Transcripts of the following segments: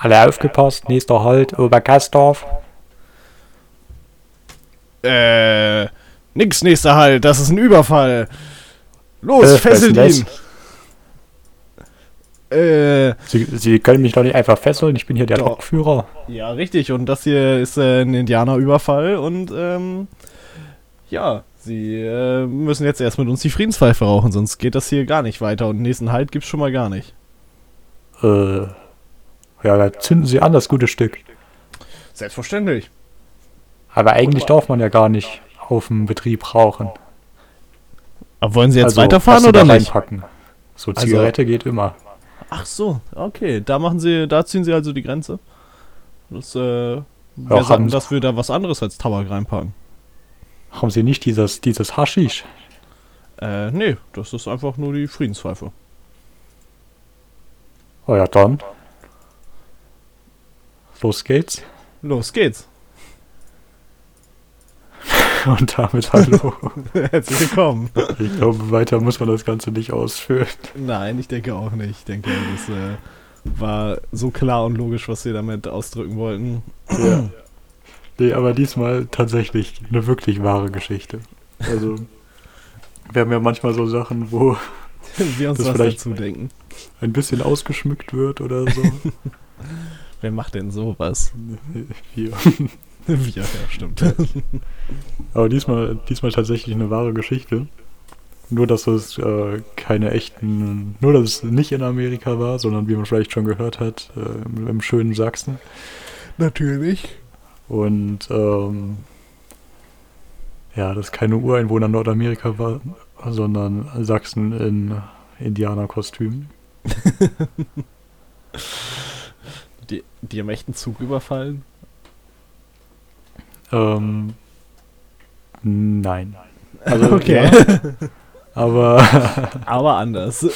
Alle aufgepasst, nächster Halt, Oberkastorf. Äh, nix, nächster Halt, das ist ein Überfall. Los, Äh, fesselt ihn. Äh, Sie, Sie können mich doch nicht einfach fesseln, ich bin hier der Doch. Lokführer. ja, richtig. Und das hier ist äh, ein Indianerüberfall und, ähm, ja, sie äh, müssen jetzt erst mit uns die Friedenspfeife rauchen, sonst geht das hier gar nicht weiter. Und den nächsten Halt gibt's schon mal gar nicht. Äh, ja, da zünden Sie an, das gute Stück. Selbstverständlich. Aber eigentlich darf man ja gar nicht auf dem Betrieb rauchen. Aber wollen Sie jetzt Also, weiterfahren oder nicht? reinpacken. So, Also- Zigarette geht immer. Ach so, okay. Da machen sie, da ziehen sie also die Grenze. Das, äh, wir Ja, sagen, haben- dass wir da was anderes als Tabak reinpacken. Haben Sie nicht dieses, dieses Haschisch? Äh, nee, das ist einfach nur die Friedenspfeife. Oh ja, dann. Los geht's. Los geht's. Und damit hallo. Herzlich willkommen. ich glaube, weiter muss man das Ganze nicht ausführen. Nein, ich denke auch nicht. Ich denke, das äh, war so klar und logisch, was sie damit ausdrücken wollten. Ja. Nee, aber diesmal tatsächlich eine wirklich wahre Geschichte. Also, wir haben ja manchmal so Sachen, wo wir uns Das was vielleicht- dazu denken. ein bisschen ausgeschmückt wird oder so. Wer macht denn sowas? Hier. wir, ja, stimmt. Aber diesmal, diesmal tatsächlich eine wahre Geschichte. Nur, dass es äh, keine echten, nur, dass es nicht in Amerika war, sondern wie man vielleicht schon gehört hat, äh, im, im schönen Sachsen. Natürlich. Und ähm, ja, dass keine Ureinwohner Nordamerika war, sondern Sachsen in Indianerkostümen. Die, die haben echt einen Zug überfallen? Ähm, nein. Also, Okay. ja, aber Aber anders.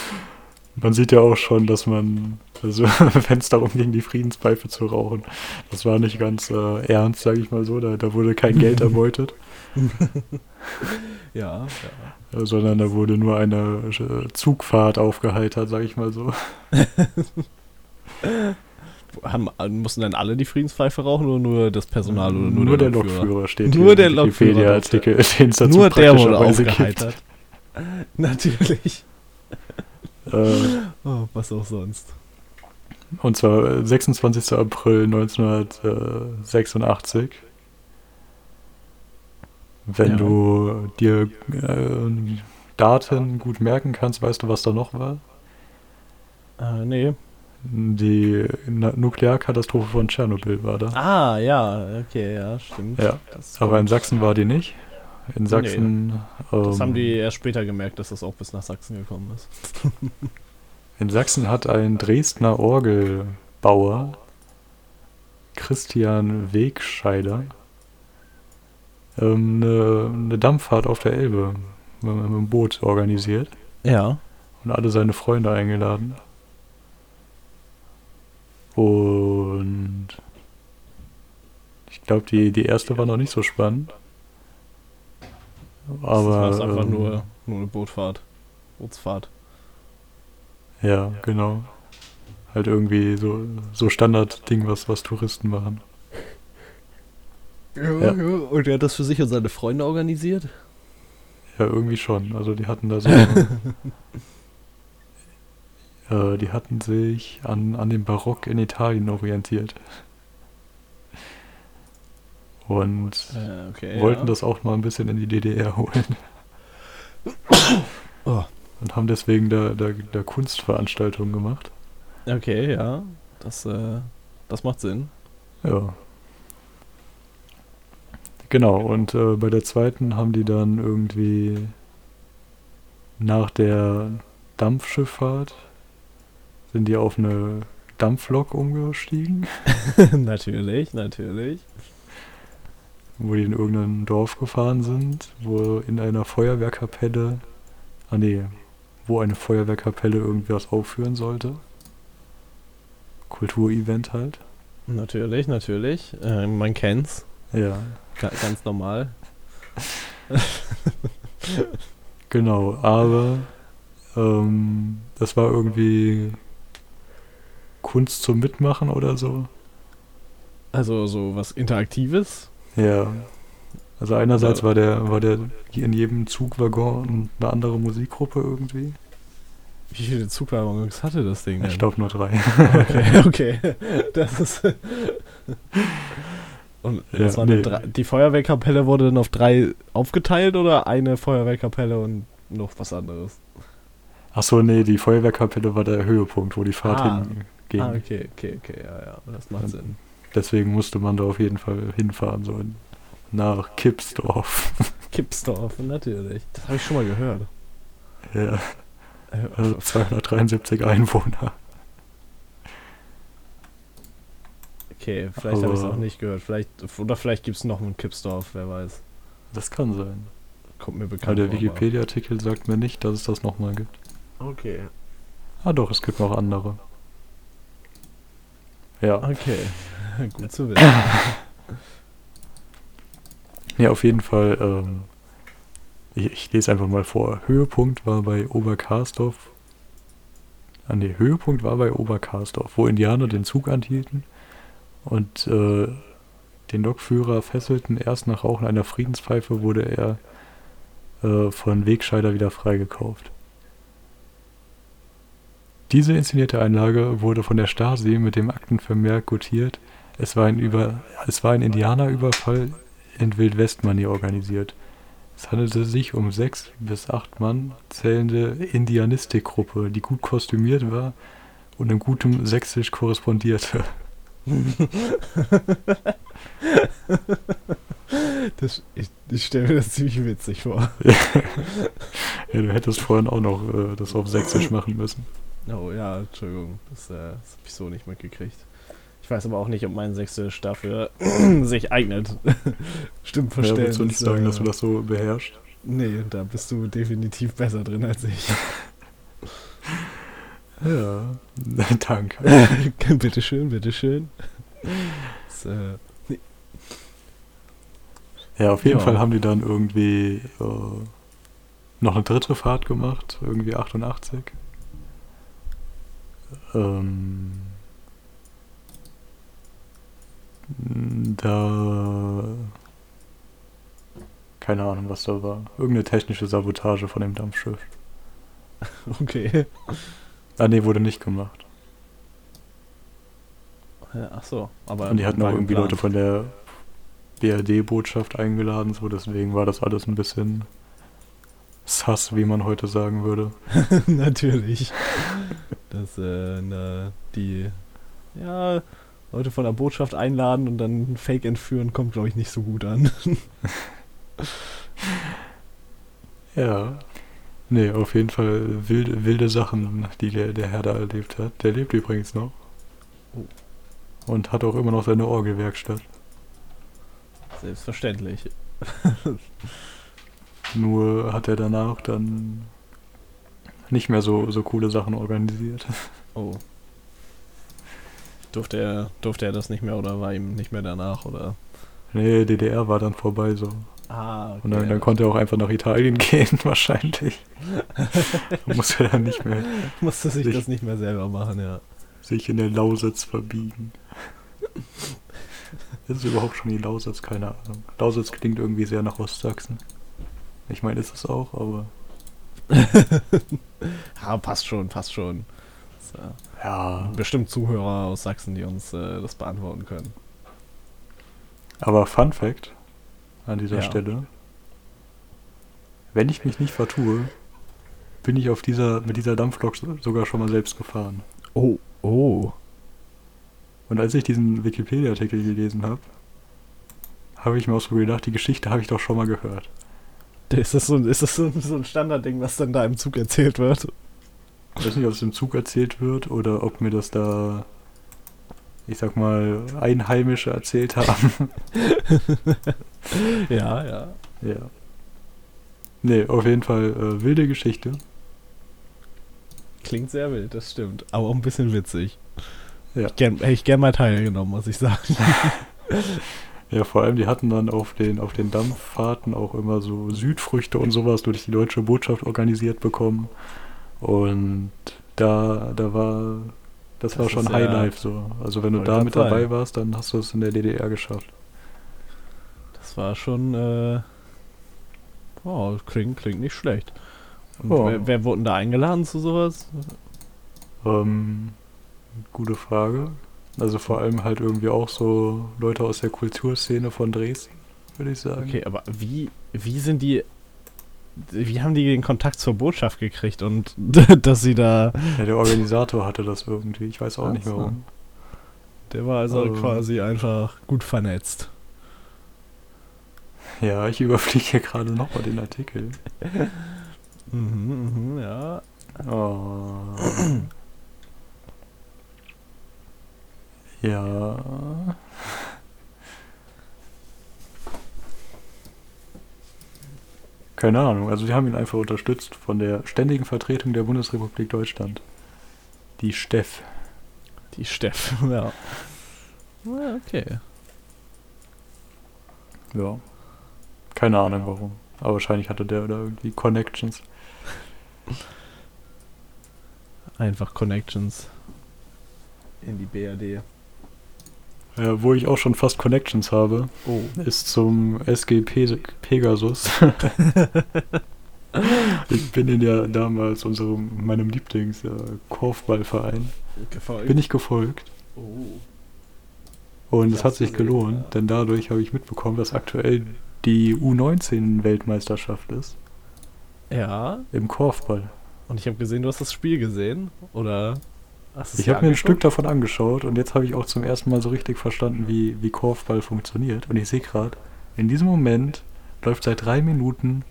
man sieht ja auch schon, dass man, also wenn es darum ging, die Friedenspfeife zu rauchen, das war nicht ganz äh, ernst, sage ich mal so. Da, da wurde kein Geld erbeutet, Ja, ja. äh, sondern da wurde nur eine äh, Zugfahrt aufgeheitert, sage ich mal so. Haben, mussten dann alle die Friedenspfeife rauchen oder nur das Personal oder nur, nur der Lokführer? Lokführer steht Nur der Lokführer Wikipedia-Artikel, den es dazu Nur der wurde praktischerweise gibt. aufgeheitert. Natürlich. Äh, Oh, was auch sonst. Und zwar äh, 26. April 1986. Wenn Ja. du dir äh, Daten gut merken kannst, weißt du, was da noch war? Äh, nee. Die Nuklearkatastrophe von Tschernobyl war da. Ah, ja, okay, ja, stimmt. Ja, Das, aber in Sachsen war die nicht. In Sachsen, das haben ähm, die erst später gemerkt, dass das auch bis nach Sachsen gekommen ist. in Sachsen hat ein Dresdner Orgelbauer, Christian Wegscheider, ähm, eine, eine Dampffahrt auf der Elbe mit, mit dem Boot organisiert Ja. und alle seine Freunde eingeladen. Und ich glaube, die, die erste war noch nicht so spannend. Aber das war einfach ähm, nur, nur eine Bootfahrt. Bootsfahrt. Ja, genau. Halt irgendwie so, so Standardding, was, was Touristen machen. Ja, Ja. ja. Und er hat das für sich und seine Freunde organisiert? Ja, irgendwie schon. Also die hatten da so. äh, die hatten sich an, an dem Barock in Italien orientiert. Und Äh, okay. wollten ja. das auch mal ein bisschen in die DDR holen. Oh. Und haben deswegen da, da, da Kunstveranstaltungen gemacht. Okay, ja. Das, äh, das macht Sinn. Ja. Genau, und äh, bei der zweiten haben die dann irgendwie nach der Dampfschifffahrt sind die auf eine Dampflok umgestiegen, natürlich, natürlich. wo die in irgendein Dorf gefahren sind, wo in einer Feuerwehrkapelle, ah nee, wo eine Feuerwehrkapelle irgendwas aufführen sollte. Kulturevent halt. Natürlich, natürlich. Äh, man kennt's. Ja, Ga ganz normal. Genau, aber ähm, das war irgendwie Kunst zum Mitmachen oder so. Also so was Interaktives. Ja. Also einerseits Ja. war der, war der in jedem Zugwaggon eine andere Musikgruppe irgendwie. Wie viele Zugwaggons hatte das Ding denn? Ich glaube nur drei. Okay, okay. Das ist. Und Ja, das waren nee. drei, die Feuerwehrkapelle wurde dann auf drei aufgeteilt oder eine Feuerwehrkapelle und noch was anderes? Achso, nee, die Feuerwehrkapelle war der Höhepunkt, wo die Fahrt Ah. Hinging. Ah, okay, okay, okay, ja, ja, das macht Sinn. Deswegen musste man da auf jeden Fall hinfahren, so nach Kipsdorf. Kippsdorf, natürlich. Das habe ich schon mal gehört. ja, also 273 Einwohner. Okay, vielleicht habe ich es auch nicht gehört. Vielleicht, oder vielleicht gibt es noch einen Kippsdorf, wer weiß. Das kann sein. Kommt mir Aber bekannt der aber- Wikipedia-Artikel sagt mir nicht, dass es das nochmal gibt. Okay. Ah doch, es gibt noch andere. Ja. Okay, gut zu wissen. Ja, auf jeden Fall. Ähm, ich, ich lese einfach mal vor. Höhepunkt war bei Oberkarsdorf. Ah ne, Höhepunkt war bei Oberkarsdorf, wo Indianer den Zug anhielten und äh, den Lokführer fesselten. Erst nach Rauchen einer Friedenspfeife wurde er äh, von Wegscheider wieder freigekauft. Diese inszenierte Einlage wurde von der Stasi mit dem Aktenvermerk gutiert. Es war ein, Über es war ein Indianerüberfall in Wildwestmanier organisiert. Es handelte sich um sechs bis acht Mann zählende Indianistikgruppe, die gut kostümiert war und in gutem Sächsisch korrespondierte. Das, ich ich stelle mir das ziemlich witzig vor. Ja, du hättest vorhin auch noch äh, das auf Sächsisch machen müssen. Oh ja, Entschuldigung, das, äh, das habe ich so nicht mitgekriegt. Ich weiß aber auch nicht, ob mein Sächsisch dafür sich eignet. Stimmt, Ja, verstehen. willst du nicht sagen, dass du das so beherrschst? Nee, da bist du definitiv besser drin als ich. Ja, danke. bitteschön, bitteschön. Das, äh, Ja, auf jeden Ja. Fall haben die dann irgendwie äh, noch eine dritte Fahrt gemacht, irgendwie 88. Ähm, da. Keine Ahnung, was da war. Irgendeine technische Sabotage von dem Dampfschiff. okay. Ah, nee, wurde nicht gemacht. Ach so, aber. Und die hatten auch irgendwie Leute geplant. von der BRD-Botschaft eingeladen, so deswegen war das alles ein bisschen sass, wie man heute sagen würde. Natürlich. Dass äh, na, die ja, Leute von der Botschaft einladen und dann Fake entführen, kommt, glaube ich, nicht so gut an. Ja. Nee, auf jeden Fall wilde, wilde Sachen, die der, der Herr da erlebt hat. Der lebt übrigens noch. Oh. Und hat auch immer noch seine Orgelwerkstatt. Selbstverständlich. Nur hat er danach dann nicht mehr so, so coole Sachen organisiert. Oh. Durfte er, durfte er das nicht mehr oder war ihm nicht mehr danach oder? Nee, DDR war dann vorbei so. Ah, okay. Und dann, dann konnte er auch einfach nach Italien gehen, wahrscheinlich. Musste er dann nicht mehr musste sich sich- das nicht mehr selber machen, ja. sich in der Lausitz verbiegen. Ist es überhaupt schon die Lausitz? Keine Ahnung. Lausitz klingt irgendwie sehr nach Ostsachsen. Ich meine, ist es auch, aber Ja, passt schon, passt schon. So. ja. Bestimmt Zuhörer aus Sachsen, die uns äh, das beantworten können. Aber Fun Fact an dieser Ja. Stelle: Wenn ich mich nicht vertue, bin ich auf dieser mit dieser Dampflok so- sogar schon mal selbst gefahren. Oh, oh. Und als ich diesen Wikipedia-Artikel gelesen habe, habe ich mir auch so gedacht, die Geschichte habe ich doch schon mal gehört. Ist das so, ein- ist das so ein Standardding, was dann da im Zug erzählt wird? Ich weiß nicht, ob es im Zug erzählt wird oder ob mir das da, ich sag mal, Einheimische erzählt haben. Ja, ja. ja. Nee, auf jeden Fall äh, wilde Geschichte. Klingt sehr wild, das stimmt. Aber auch ein bisschen witzig. Ja. Ich gern, hätte ich gern mal teilgenommen, muss ich sagen. Ja, vor allem, die hatten dann auf den, auf den Dampffahrten auch immer so Südfrüchte und sowas durch die deutsche Botschaft organisiert bekommen. Und da, da war Das, Das war schon ist High ja- so. Also wenn du da mit dabei sagen. warst, dann hast du es in der DDR geschafft. Das war schon, äh. Oh, klingt, klingt nicht schlecht. Ja. wer, wer wurde denn da eingeladen zu sowas? Ähm, gute Frage. Also vor allem halt irgendwie auch so Leute aus der Kulturszene von Dresden, würde ich sagen. Okay, aber wie, wie sind die. Wie haben die den Kontakt zur Botschaft gekriegt und dass sie da. Ja, der Organisator hatte das irgendwie. Ich weiß auch nicht Ach so. warum. Der war also Ähm. quasi einfach gut vernetzt. Ja, ich überfliege hier gerade nochmal den Artikel. Mhm, mhm, ja. Oh. Ja. Keine Ahnung, also wir haben ihn einfach unterstützt von der Ständigen Vertretung der Bundesrepublik Deutschland. Die Steff. Die Steff, ja. Na, okay. Ja. Keine Ahnung warum. Aber wahrscheinlich hatte der da irgendwie Connections. Einfach Connections in die BRD. Ja, wo ich auch schon fast Connections habe, Oh. ist zum SG Pe Pegasus. ich bin in ja damals unserem, meinem Lieblings äh, Korfballverein, Gefolgt. bin ich gefolgt. Oh. Und es hat sich gelohnt, ja. denn dadurch habe ich mitbekommen, dass aktuell die U19-Weltmeisterschaft ist Ja, im Korfball. und ich habe gesehen, du hast das Spiel gesehen. Oder Ich habe mir ein? Stück davon angeschaut und jetzt habe ich auch zum ersten Mal so richtig verstanden, wie, wie Korfball funktioniert. Und ich sehe gerade, in diesem Moment läuft seit drei Minuten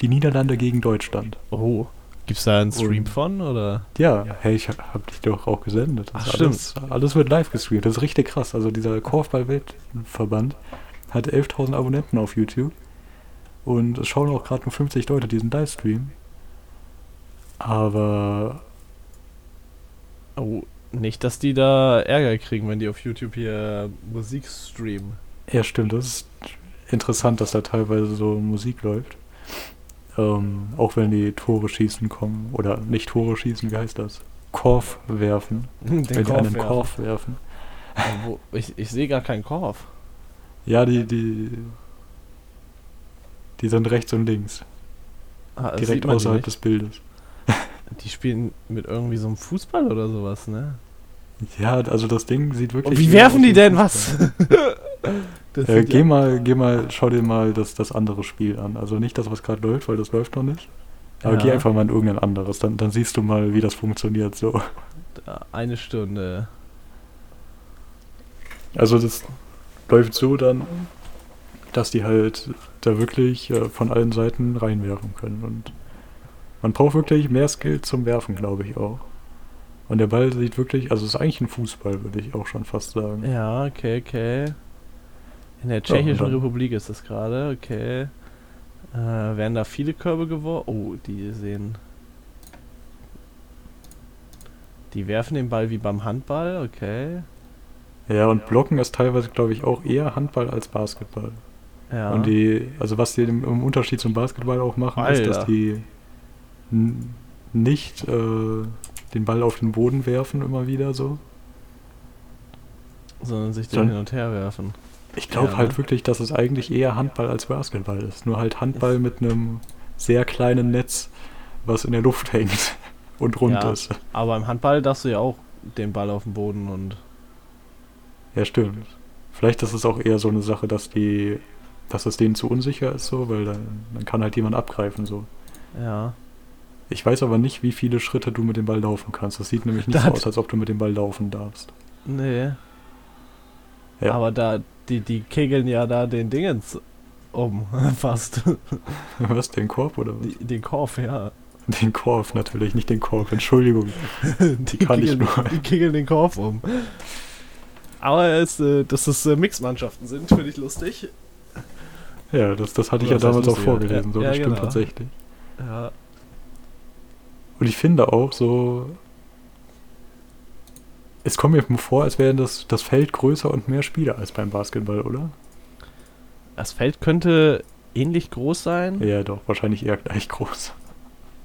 die Niederlande gegen Deutschland. Oh. Gibt's da einen Stream Und- von? Oder? Ja, hey, ich habe dich doch auch gesendet. Das Ach, ist stimmt. Alles, alles wird live gestreamt. Das ist richtig krass. Also dieser Korfball-Weltverband hat 11.000 Abonnenten auf YouTube. Und es schauen auch gerade nur 50 Leute diesen Livestream. Aber Oh, nicht, dass die da Ärger kriegen, wenn die auf YouTube hier Musik streamen. Ja, stimmt. Das ist interessant, dass da teilweise so Musik läuft. Ähm, auch wenn die Tore schießen kommen. Oder nicht Tore schießen, wie heißt das? Korf werfen. Den wenn die einen werfen. Korf werfen. Wo, ich, ich sehe gar keinen Korf. Ja, die, die, die sind rechts und links. Ah, direkt außerhalb des Bildes. Die spielen mit irgendwie so einem Fußball oder sowas, ne? Ja, also das Ding sieht wirklich. Und wie werfen die denn Fußball. was? Äh, geh mal, geh mal, schau dir mal das, das andere Spiel an. Also nicht das, was gerade läuft, weil das läuft noch nicht. Aber Ja. geh einfach mal in irgendein anderes, dann, dann siehst du mal, wie das funktioniert so. Eine Stunde. Also das läuft so dann, dass die halt da wirklich äh, von allen Seiten reinwerfen können. Und man braucht wirklich mehr Skill zum Werfen, glaube ich auch. Und der Ball sieht wirklich, also es ist eigentlich ein Fußball, würde ich auch schon fast sagen. Ja, okay, okay. In der Tschechischen dann- Republik ist das gerade, okay. Äh, werden da viele Körbe geworfen? Oh, die sehen. Die werfen den Ball wie beim Handball, okay. Ja, und Blocken ist teilweise, glaube ich, auch eher Handball als Basketball. Ja. Und die, also was die im, Unterschied zum Basketball auch machen, ist, dass Alter. die nicht äh, den Ball auf den Boden werfen immer wieder so. sondern sich den Dann- hin und her werfen. Ich glaube Ja, halt ne? wirklich, dass es eigentlich eher Handball als Basketball ist. Nur halt Handball mit einem sehr kleinen Netz, was in der Luft hängt und rund Ja. ist. Aber im Handball darfst du ja auch den Ball auf den Boden und. Ja, stimmt. Vielleicht ist es auch eher so eine Sache, dass die, dass es denen zu unsicher ist so, weil dann, dann kann halt jemand abgreifen so. Ja. Ich weiß aber nicht, wie viele Schritte du mit dem Ball laufen kannst. Das sieht nämlich nicht Da so aus, als ob du mit dem Ball laufen darfst. Nee. Ja. Aber da, die, die kegeln ja da den Dingens um, fast. Was, den Korb oder was? Den Korb, ja. Den Korb natürlich, nicht den Korb, Entschuldigung. Die, kann ich kegeln, nur. die kegeln den Korb um. Aber es, äh, dass es äh, Mixmannschaften sind, finde ich lustig. Ja, das, das hatte ich Oder ja was heißt damals auch vorgelesen, so, Ja, das ja, stimmt genau. tatsächlich. Ja. Und ich finde auch so, es kommt mir vor, als wäre das, das Feld größer und mehr Spieler als beim Basketball, oder? Das Feld könnte ähnlich groß sein. Ja, doch, wahrscheinlich eher gleich groß.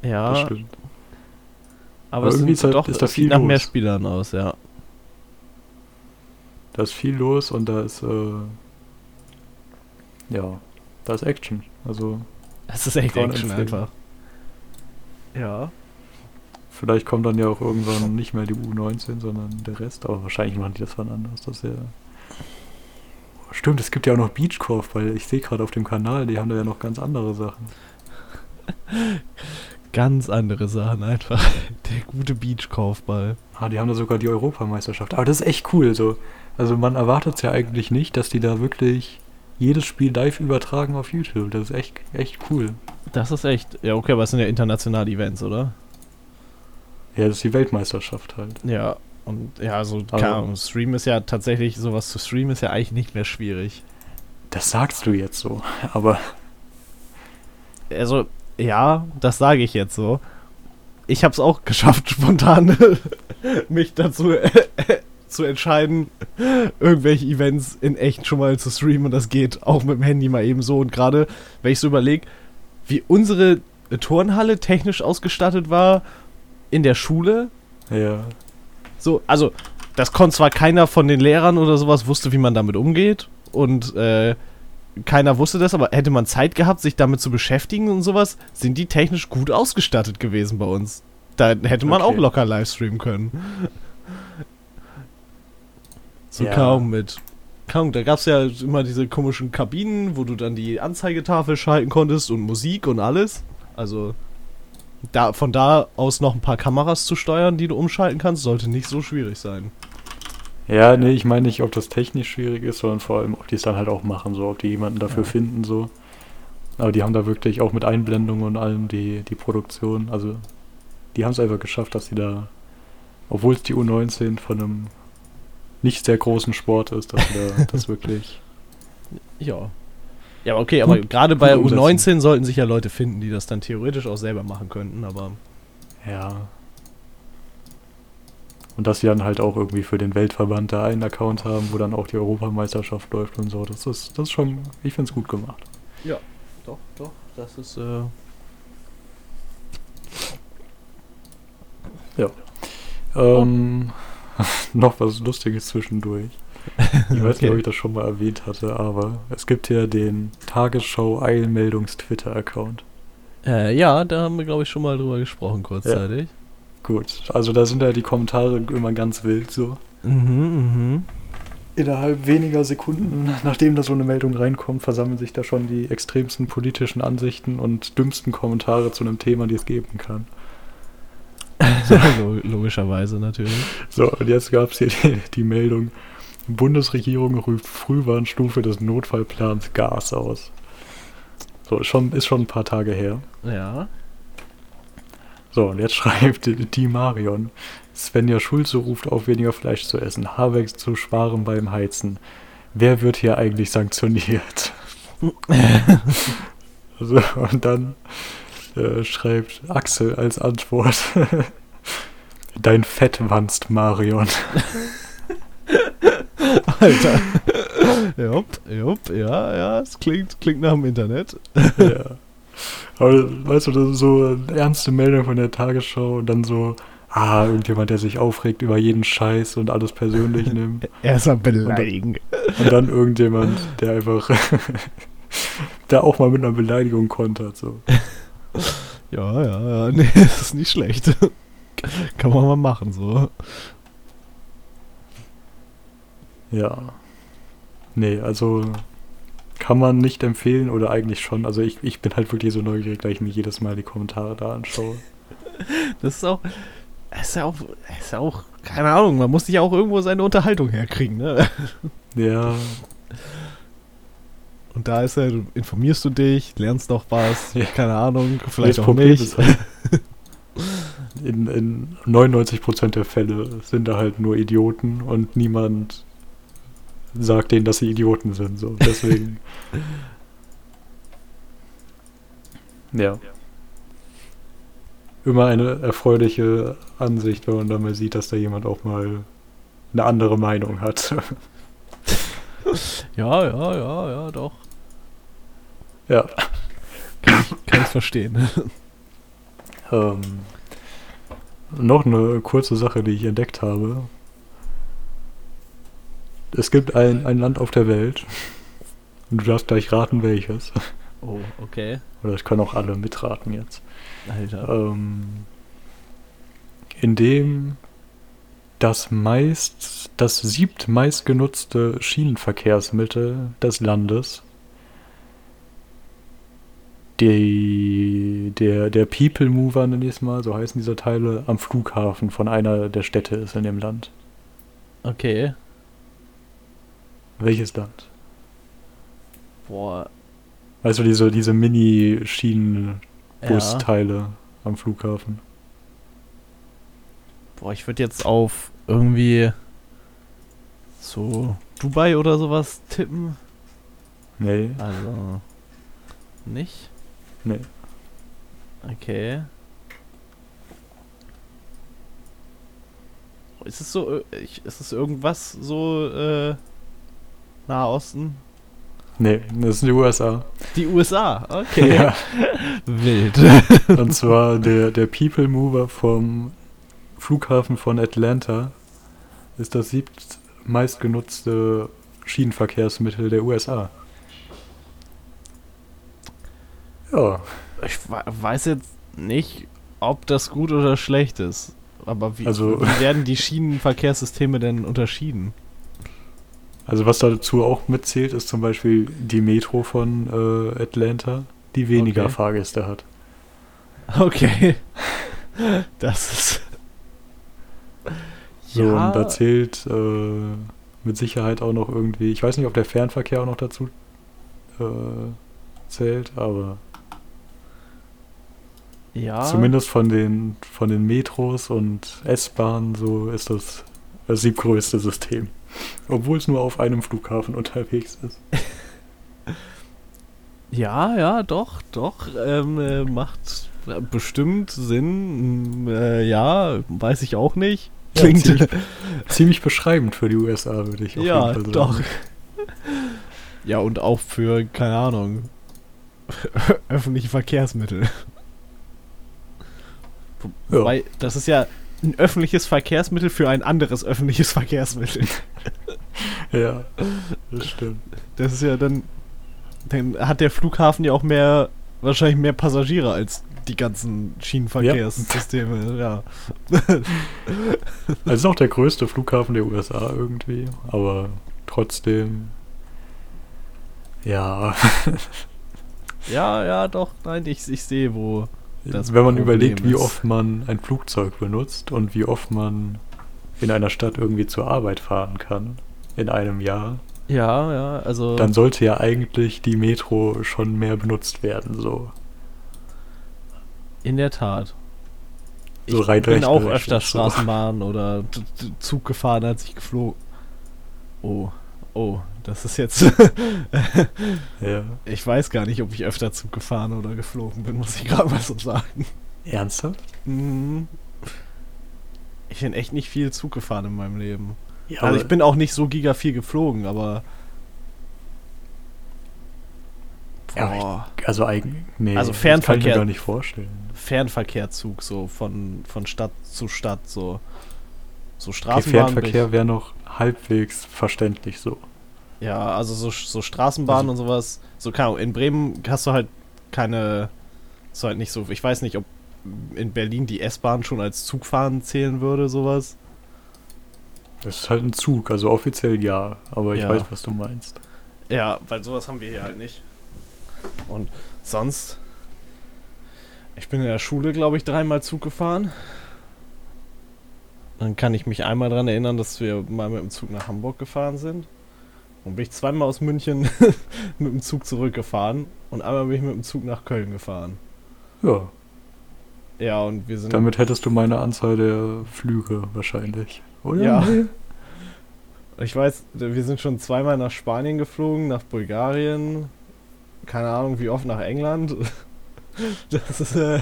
Das Ja, stimmt. aber Aber es irgendwie sind ist da- doch ist da viel sieht nach mehr los. Spielern aus, ja. Da ist viel los und da ist, äh, ja, da ist Action. Also Es ist echt Action empfehlen. einfach. Ja. Vielleicht kommt dann ja auch irgendwann nicht mehr die U19, sondern der Rest. Aber wahrscheinlich machen die das wann anders. Das ja. Stimmt, es gibt ja auch noch Beachkorfball. Ich sehe gerade auf dem Kanal, die haben da ja noch ganz andere Sachen. Ganz andere Sachen einfach. Der gute Beachkaufball. Ah, die haben da sogar die Europameisterschaft. Aber das ist echt cool. So. Also man erwartet es ja eigentlich nicht, dass die da wirklich jedes Spiel live übertragen auf YouTube. Das ist echt, echt cool. Das ist echt. Ja, okay, aber es sind ja internationale Events, oder? Ja, das ist die Weltmeisterschaft halt. Ja. Und ja, also, Ahnung, Stream ist ja tatsächlich, sowas zu streamen ist ja eigentlich nicht mehr schwierig. Das sagst du jetzt so. Aber Also, ja, das sage ich jetzt so. Ich habe es auch geschafft, spontan mich dazu zu entscheiden, irgendwelche Events in echt schon mal zu streamen. Und das geht auch mit dem Handy mal eben so. Und gerade, wenn ich so überlege, wie unsere Turnhalle technisch ausgestattet war in der Schule. ja, So, also, das konnte zwar keiner von den Lehrern oder sowas wusste, wie man damit umgeht. Und äh, keiner wusste das, aber hätte man Zeit gehabt, sich damit zu beschäftigen und sowas, sind die technisch gut ausgestattet gewesen bei uns. Da hätte man Okay. auch locker livestreamen können. So Ja. kaum mit. Kaum, da gab es ja immer diese komischen Kabinen, wo du dann die Anzeigetafel schalten konntest und Musik und alles. Also da, von da aus noch ein paar Kameras zu steuern, die du umschalten kannst, sollte nicht so schwierig sein. Ja, nee, ich meine nicht, ob das technisch schwierig ist, sondern vor allem, ob die es dann halt auch machen, so, ob die jemanden dafür Ja. finden, so. Aber die haben da wirklich auch mit Einblendungen und allem die, die Produktion, also die haben es einfach geschafft, dass sie da, obwohl es die U19 von einem nicht sehr großen Sport ist, dass sie da das wirklich, Ja. Ja, okay, aber gerade bei gut umsetzen. U19 sollten sich ja Leute finden, die das dann theoretisch auch selber machen könnten, aber ja. Und dass sie dann halt auch irgendwie für den Weltverband da einen Account haben, wo dann auch die Europameisterschaft läuft und so. Das ist, das ist schon, ich finde es gut gemacht. doch, doch, das ist äh Ähm, noch was Lustiges zwischendurch. Ich weiß nicht, Okay. ob ich das schon mal erwähnt hatte, aber es gibt ja den Tagesschau-Eilmeldungs-Twitter-Account. äh, ja, da haben wir glaube ich schon mal drüber gesprochen kurzzeitig. Gut, also da sind ja die Kommentare immer ganz wild so. Mhm, mhm. Innerhalb weniger Sekunden, nachdem da so eine Meldung reinkommt, versammeln sich da schon die extremsten politischen Ansichten und dümmsten Kommentare zu einem Thema, die es geben kann. Lo- Logischerweise natürlich. So, und jetzt gab es hier die, die Meldung, Bundesregierung ruft Frühwarnstufe des Notfallplans Gas aus. So, ist schon, ist schon ein paar Tage her. Ja. So, und jetzt schreibt die- die Marion, Svenja Schulze ruft auf, weniger Fleisch zu essen, Habeck zu sparen beim Heizen. Wer wird hier eigentlich sanktioniert? so, und dann äh, schreibt Axel als Antwort, Dein Fett wanst, Marion. Alter. jupp, jupp, ja, ja, es klingt, klingt nach dem Internet. ja. Aber weißt du, das ist so eine ernste Meldung von der Tagesschau und dann so, ah, irgendjemand, der sich aufregt über jeden Scheiß und alles persönlich nimmt. Erstmal beleidigen. Und dann irgendjemand, der einfach da auch mal mit einer Beleidigung kontert. So. Ja, ja, ja, nee, das ist nicht schlecht. Kann man mal machen, so. Ja. Nee, also kann man nicht empfehlen oder eigentlich schon. Also ich, ich bin halt wirklich so neugierig, da ich mir jedes Mal die Kommentare da anschaue. Das ist auch, das ist ja auch, ist ja auch, keine Ahnung, man muss sich ja auch irgendwo seine Unterhaltung herkriegen, ne? Ja, Und da ist ja, du informierst du dich, lernst noch was, Ja. keine Ahnung, vielleicht das auch Problem nicht. ist halt, in, in 99% der Fälle sind da halt nur Idioten und niemand sagt denen, dass sie Idioten sind. So. Deswegen. ja. Immer eine erfreuliche Ansicht, wenn man dann mal sieht, dass da jemand auch mal eine andere Meinung hat. Ja, ja, ja, ja, doch. ja. Kann ich verstehen. Ähm, noch eine kurze Sache, die ich entdeckt habe. Es gibt ein, ein Land auf der Welt. Und du darfst gleich raten, welches. Oh, okay. Oder ich kann auch alle mitraten jetzt. Alter. Ähm, in dem das meist, das siebt meistgenutzte Schienenverkehrsmittel des Landes die, der, der People Mover, nenne ich es mal, so heißen diese Teile, am Flughafen von einer der Städte ist in dem Land. Okay. Welches Land? Boah. Also diese, diese Mini-Schienenbusteile Ja. am Flughafen. Boah, ich würde jetzt auf irgendwie so Dubai oder sowas tippen. Nee, Also. Nicht? nee. Okay. Ist es so, äh, ich, ist es irgendwas so, äh, Nahe Osten? Nee, das sind die USA. Die USA, okay. Ja. Wild. Und zwar der, der People Mover vom Flughafen von Atlanta ist das siebt meistgenutzte Schienenverkehrsmittel der USA. Ja, Ich we- weiß jetzt nicht, ob das gut oder schlecht ist. Aber wie, Also- wie werden die Schienenverkehrssysteme denn unterschieden? Also was dazu auch mitzählt, ist zum Beispiel die Metro von äh, Atlanta, die weniger Okay. Fahrgäste hat. Okay. Das ist. So, und da zählt äh, mit Sicherheit auch noch irgendwie, ich weiß nicht, ob der Fernverkehr auch noch dazu äh, zählt, aber ja. Zumindest von den, von den Metros und S-Bahnen so ist das das siebgrößte System. Obwohl es nur auf einem Flughafen unterwegs ist. Ja, ja, doch, doch. Ähm, äh, macht bestimmt Sinn. Mm, Äh, ja, weiß ich auch nicht. Ja, Klingt. ziemlich, ziemlich beschreibend für die USA, würde ich auf Ja, jeden Fall doch. sagen. Ja, und auch für, keine Ahnung, öffentliche Verkehrsmittel. Wo- Ja. Wobei, das ist ja ein öffentliches Verkehrsmittel für ein anderes öffentliches Verkehrsmittel. Ja, das stimmt. Das ist ja dann. Dann hat der Flughafen ja auch mehr, wahrscheinlich mehr Passagiere als die ganzen Schienenverkehrssysteme, ja. Also auch der größte Flughafen der USA irgendwie, aber trotzdem. Ja, Ja, ja, doch, nein, ich, ich sehe, wo. Das wenn man Problem überlegt, wie oft man ein Flugzeug benutzt und wie oft man in einer Stadt irgendwie zur Arbeit fahren kann in einem Jahr, Ja, ja, also. dann sollte ja eigentlich die Metro schon mehr benutzt werden, so. In der Tat. So ich rein bin auch öfter so. Straßenbahn oder Zug gefahren, als ich geflogen. Oh, oh, das ist jetzt. Ja. ich weiß gar nicht, ob ich öfter Zug gefahren oder geflogen bin, muss ich gerade mal so sagen. Ernsthaft? Mhm. Ich bin echt nicht viel Zug gefahren in meinem Leben. Ja, also ich bin auch nicht so giga viel geflogen, aber. Ja, Boah. also eigentlich, nee, Also das kann ich mir Fernverkehr. gar nicht vorstellen. Fernverkehrzug, so von, von Stadt zu Stadt, so. So Okay, Straßenbahn. bin Fernverkehr wäre noch halbwegs verständlich so. Ja, also so, so Straßenbahnen Also- und sowas. So, keine Ahnung, in Bremen hast du halt keine. Ist halt nicht so. Ich weiß nicht, ob in Berlin die S-Bahn schon als Zugfahren zählen würde, sowas. Das ist halt ein Zug, also offiziell ja, aber ich Ja. weiß, was du meinst. Ja, weil sowas haben wir hier halt nicht. Und sonst. Ich bin in der Schule, glaube ich, dreimal Zug gefahren. Dann kann ich mich einmal daran erinnern, dass wir mal mit dem Zug nach Hamburg gefahren sind. Und bin ich zweimal aus München mit dem Zug zurückgefahren. Und einmal bin ich mit dem Zug nach Köln gefahren. Ja, Ja, und wir sind. damit hättest du meine Anzahl der Flüge wahrscheinlich, oder? Ja. Ich weiß, wir sind schon zweimal nach Spanien geflogen, nach Bulgarien. Keine Ahnung, wie oft nach England. Das ist, äh,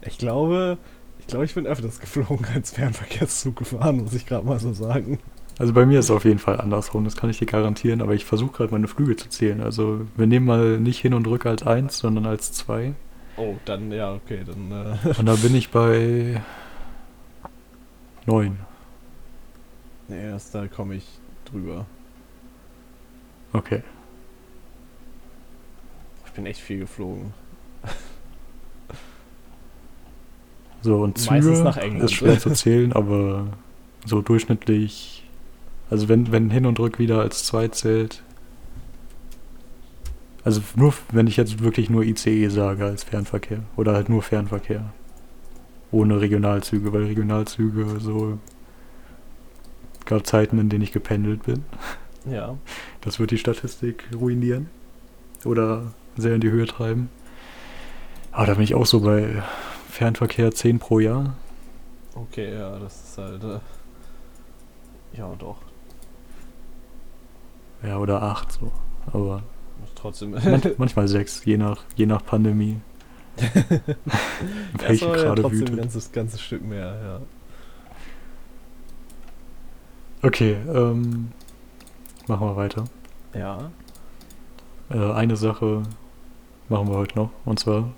ich glaube, ich glaube, ich bin öfters geflogen als Fernverkehrszug gefahren, muss ich gerade mal so sagen. Also bei mir ist es auf jeden Fall andersrum, das kann ich dir garantieren, aber ich versuche gerade meine Flüge zu zählen. Also wir nehmen mal nicht hin und rück als eins, sondern als zwei. Oh, dann, ja, okay, dann, äh, Und da bin ich bei neun. nee, das, da komme ich drüber. Okay. Ich bin echt viel geflogen. So, und Meistens Züge nach England. ist schwer zu zählen, aber so durchschnittlich, also wenn, wenn Hin- und Rück wieder als zwei zählt, also nur, wenn ich jetzt wirklich nur ICE sage als Fernverkehr oder halt nur Fernverkehr, ohne Regionalzüge, weil Regionalzüge so, gab Zeiten, in denen ich gependelt bin. Ja. Das wird die Statistik ruinieren oder sehr in die Höhe treiben. Aber da bin ich auch so bei Fernverkehr 10 pro Jahr. Okay, ja, das ist halt. Äh, ja, doch. Ja, oder 8 so. Aber Trotzdem. man, manchmal 6, je nach, je nach Pandemie. Ja, Welche ja gerade trotzdem ein wütet. ganzes, ganzes Stück mehr, ja. Okay, ähm, machen wir weiter. Ja. Äh, eine Sache machen wir heute noch. Und zwar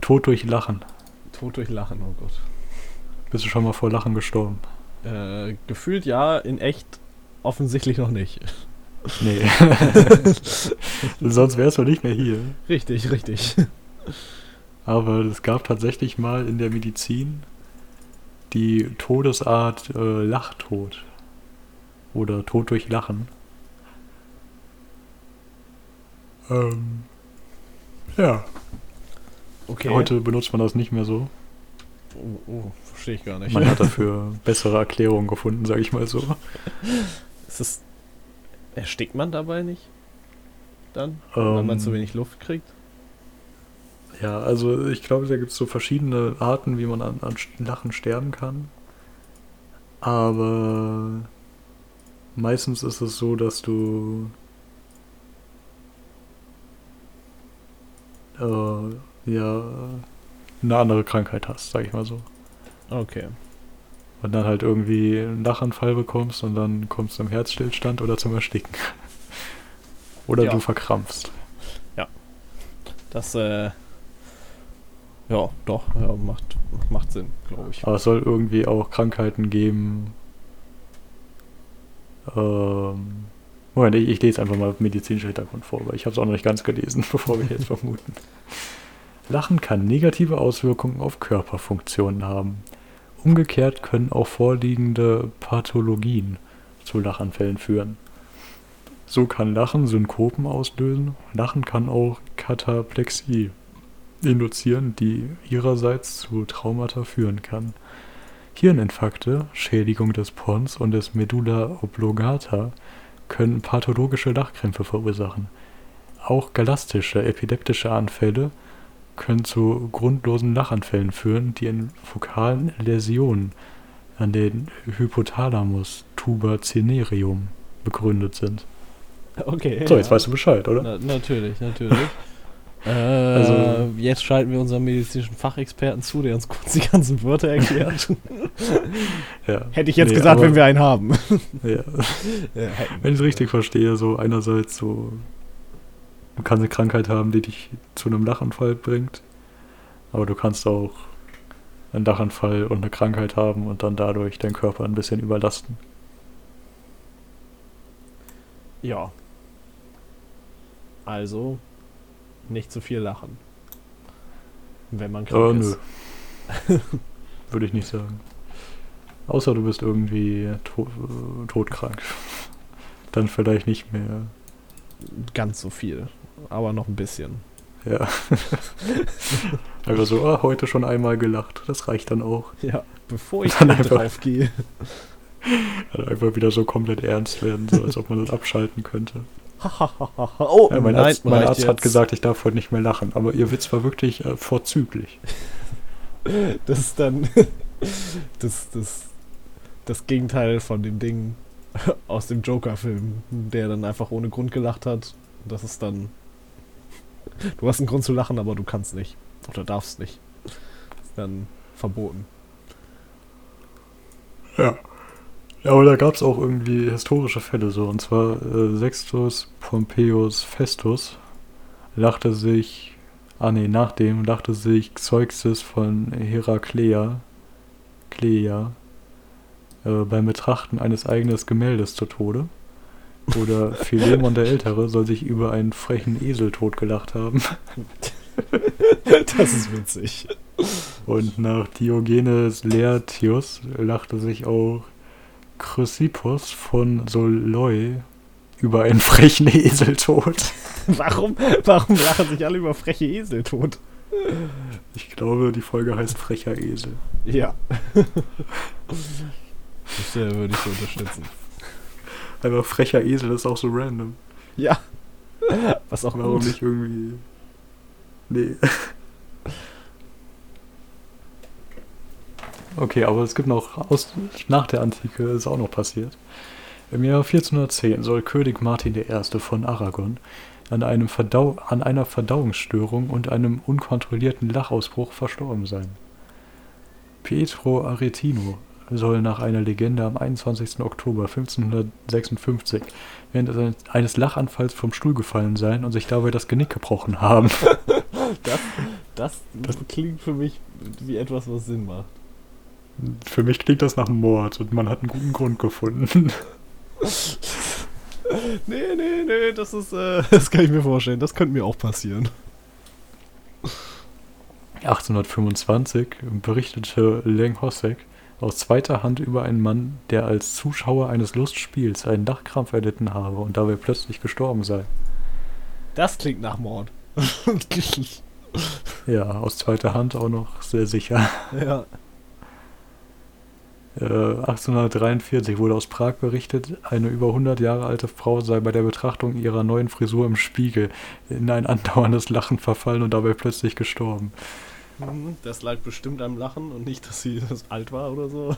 Tod durch Lachen. Tod durch Lachen, oh Gott. Bist du schon mal vor Lachen gestorben? Äh, gefühlt ja, in echt offensichtlich noch nicht. Nee. Sonst wärst du nicht mehr hier. Richtig, richtig. Aber es gab tatsächlich mal in der Medizin die Todesart äh, Lachtod. Oder Tod durch Lachen. Ähm, ja, Okay. heute benutzt man das nicht mehr so. Oh, oh verstehe ich gar nicht. Man hat dafür bessere Erklärungen gefunden, sage ich mal so. Ist es, erstickt man dabei nicht? Dann? weil man zu Ähm, wenig Luft kriegt? Ja, also ich glaube, da gibt es so verschiedene Arten, wie man an, an Lachen sterben kann. Aber meistens ist es so, dass du äh, ja eine andere Krankheit hast, sag ich mal so. Okay. Und dann halt irgendwie einen Lachanfall bekommst und dann kommst du zum Herzstillstand oder zum Ersticken. Oder Ja. du verkrampfst. Das, äh. Ja, doch, ja, macht, macht Sinn, glaube ich. Aber es soll irgendwie auch Krankheiten geben. Ähm, Moment, ich, ich lese einfach mal medizinischer Hintergrund vor, weil ich habe es auch noch nicht ganz gelesen, bevor wir jetzt vermuten. Lachen kann negative Auswirkungen auf Körperfunktionen haben. Umgekehrt können auch vorliegende Pathologien zu Lachanfällen führen. So kann Lachen Synkopen auslösen. Lachen kann auch Kataplexie induzieren, die ihrerseits zu Traumata führen kann. Hirninfarkte, Schädigung des Pons und des Medulla oblongata können pathologische Lachkrämpfe verursachen. Auch galastische, epileptische Anfälle können zu grundlosen Lachanfällen führen, die in fokalen Läsionen an den Hypothalamus tubercinerium begründet sind. Okay. So, jetzt ja. weißt du Bescheid, oder? Na, natürlich, natürlich. äh, Also- jetzt schalten wir unseren medizinischen Fachexperten zu, der uns kurz die ganzen Wörter erklärt. Ja. Hätte ich jetzt Nee, gesagt, aber- wenn wir einen haben. Ja. Ja, Wenn ich es richtig verstehe, so einerseits so, du kannst eine Krankheit haben, die dich zu einem Lachanfall bringt, aber du kannst auch einen Lachanfall und eine Krankheit haben und dann dadurch deinen Körper ein bisschen überlasten. Ja. Also, nicht zu viel lachen. Wenn man krank Aber nö. ist. Würde ich nicht sagen. Außer du bist irgendwie to äh, todkrank. Dann vielleicht nicht mehr. Ganz so viel. Aber noch ein bisschen. Ja. Einfach so, ah, heute schon einmal gelacht. Das reicht dann auch. Ja, bevor ich Dann einfach- drauf gehe. Dann einfach wieder so komplett ernst werden, so als ob man das abschalten könnte. oh, Ja, mein nein, Arzt, mein Arzt hat gesagt, ich darf heute nicht mehr lachen, aber ihr Witz war wirklich äh, vorzüglich. Das ist dann das, das, das Gegenteil von dem Ding aus dem Joker-Film, der dann einfach ohne Grund gelacht hat. Das ist dann. Du hast einen Grund zu lachen, aber du kannst nicht. Oder darfst nicht. Ist dann verboten. Ja. Ja, aber da gab es auch irgendwie historische Fälle so. Und zwar äh, Sextus Pompeius Festus lachte sich, ah nee, nach dem lachte sich Zeuxis von Heraklea, Clea, äh, beim Betrachten eines eigenen Gemäldes zu Tode. Oder Philemon der Ältere soll sich über einen frechen Esel totgelacht haben. Das ist witzig. Und nach Diogenes Laertius lachte sich auch Chrysippos von Soloi über einen frechen Esel tot. Warum, warum lachen sich alle über freche Esel tot? Ich glaube, die Folge heißt Frecher Esel. Ja. Das äh, würde ich so unterstützen. Aber frecher Esel ist auch so random. Ja. Was auch Warum gut. nicht irgendwie. Nee. Okay, aber es gibt noch aus, nach der Antike ist auch noch passiert. Im Jahr 1410 soll König Martin I. von Aragon an, einem Verdau an einer Verdauungsstörung und einem unkontrollierten Lachausbruch verstorben sein. Pietro Aretino soll nach einer Legende am 21. Oktober 1556 während eines- Lachanfalls vom Stuhl gefallen sein und sich dabei das Genick gebrochen haben. Das, das klingt für mich wie etwas, was Sinn macht. Für mich klingt das nach Mord und man hat einen guten Grund gefunden. Nee, nee, nee, das ist, äh, das kann ich mir vorstellen. Das könnte mir auch passieren. 1825 berichtete Leng Hossek aus zweiter Hand über einen Mann, der als Zuschauer eines Lustspiels einen Lachkrampf erlitten habe und dabei plötzlich gestorben sei. Das klingt nach Mord. Ja, aus zweiter Hand auch noch sehr sicher. ja. Äh, 1843 wurde aus Prag berichtet, eine über 100 Jahre alte Frau sei bei der Betrachtung ihrer neuen Frisur im Spiegel in ein andauerndes Lachen verfallen und dabei plötzlich gestorben. Mhm, Das lag bestimmt am Lachen und nicht, dass sie das alt war oder so.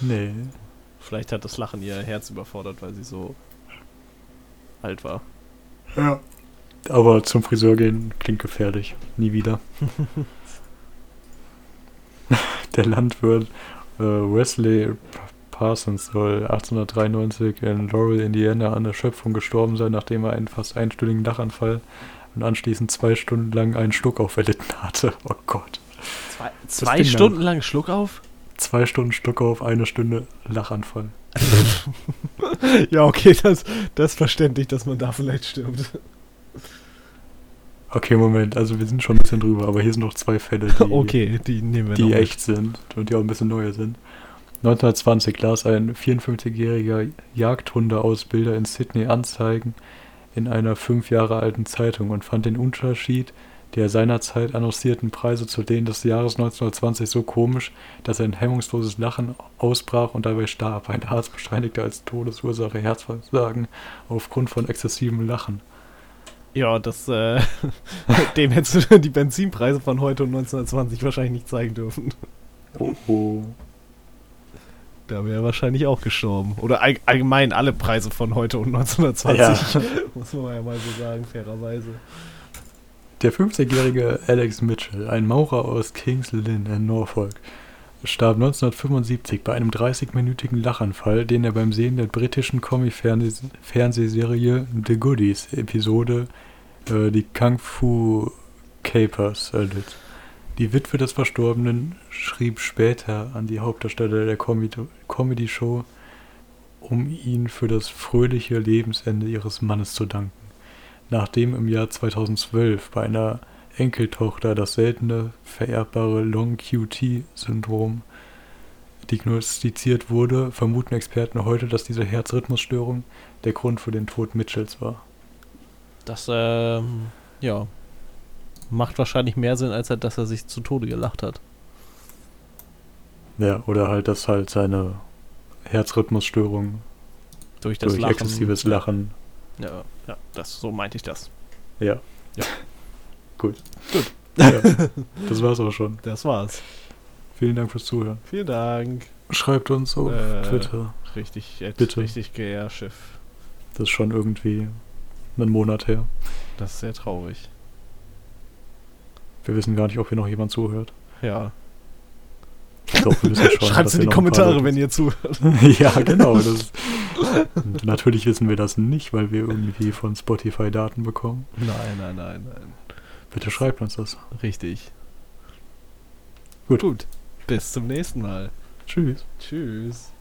Nee. Vielleicht hat das Lachen ihr Herz überfordert, weil sie so alt war. Ja. Aber zum Friseur gehen klingt gefährlich. Nie wieder. Der Landwirt äh, Wesley Parsons soll 1893 in Laurel, Indiana an Erschöpfung gestorben sein, nachdem er einen fast einstündigen Lachanfall und anschließend zwei Stunden lang einen Schluckauf erlitten hatte. Oh Gott. Zwei, zwei. Stunden lang Schluck auf? Zwei Stunden Schluckauf, eine Stunde Lachanfall. Ja, okay, das, das ist verständlich, dass man da vielleicht stirbt. Okay, Moment, also wir sind schon ein bisschen drüber, aber hier sind noch zwei Fälle, die, Okay, die nehmen wir die noch mit. echt sind und die auch ein bisschen neuer sind. 1920 las ein 54-jähriger Jagdhundeausbilder in Sydney Anzeigen in einer fünf Jahre alten Zeitung und fand den Unterschied der seinerzeit annoncierten Preise zu denen des Jahres 1920 so komisch, dass er ein hemmungsloses Lachen ausbrach und dabei starb. Ein Arzt bescheinigte als Todesursache Herzversagen aufgrund von exzessivem Lachen. Ja, das, äh, dem hättest du die Benzinpreise von heute und 1920 wahrscheinlich nicht zeigen dürfen. Oh, oh. Da wäre er wahrscheinlich auch gestorben. Oder all, allgemein alle Preise von heute und 1920. Muss man ja mal so sagen, fairerweise. Der 50-jährige Alex Mitchell, ein Maurer aus Kings Lynn in Norfolk, starb 1975 bei einem 30-minütigen Lachanfall, den er beim Sehen der britischen Comic-Fernsehserie The Goodies Episode äh, Die Kung Fu Capers erlitt. Die Witwe des Verstorbenen schrieb später an die Hauptdarsteller der Comedy- Comedy-Show, um ihn für das fröhliche Lebensende ihres Mannes zu danken. Nachdem im Jahr 2012 bei einer Enkeltochter das seltene vererbbare Long-QT-Syndrom diagnostiziert wurde, vermuten Experten heute, dass diese Herzrhythmusstörung der Grund für den Tod Mitchells war. Das, ähm, ja. Macht wahrscheinlich mehr Sinn, als dass er sich zu Tode gelacht hat. Ja, oder halt, dass halt seine Herzrhythmusstörung Durch das durch Lachen. exzessives Lachen. Ja, ja, das, so meinte ich das. Ja. Ja. Gut. Gut. Ja, das war's auch schon. Das war's. Vielen Dank fürs Zuhören. Vielen Dank. Schreibt uns auf Äh, Twitter. Richtig, Bitte. richtig GR Schiff. Das ist schon irgendwie einen Monat her. Das ist sehr traurig. Wir wissen gar nicht, ob hier noch jemand zuhört. Ja. Doch. Schreibt dass in die Kommentare, wenn ihr zuhört. ja, genau. Das natürlich wissen wir das nicht, weil wir irgendwie von Spotify Daten bekommen. Nein, nein, nein, nein. Bitte schreibt uns das. Richtig. Gut. Gut. Bis zum nächsten Mal. Tschüss. Tschüss.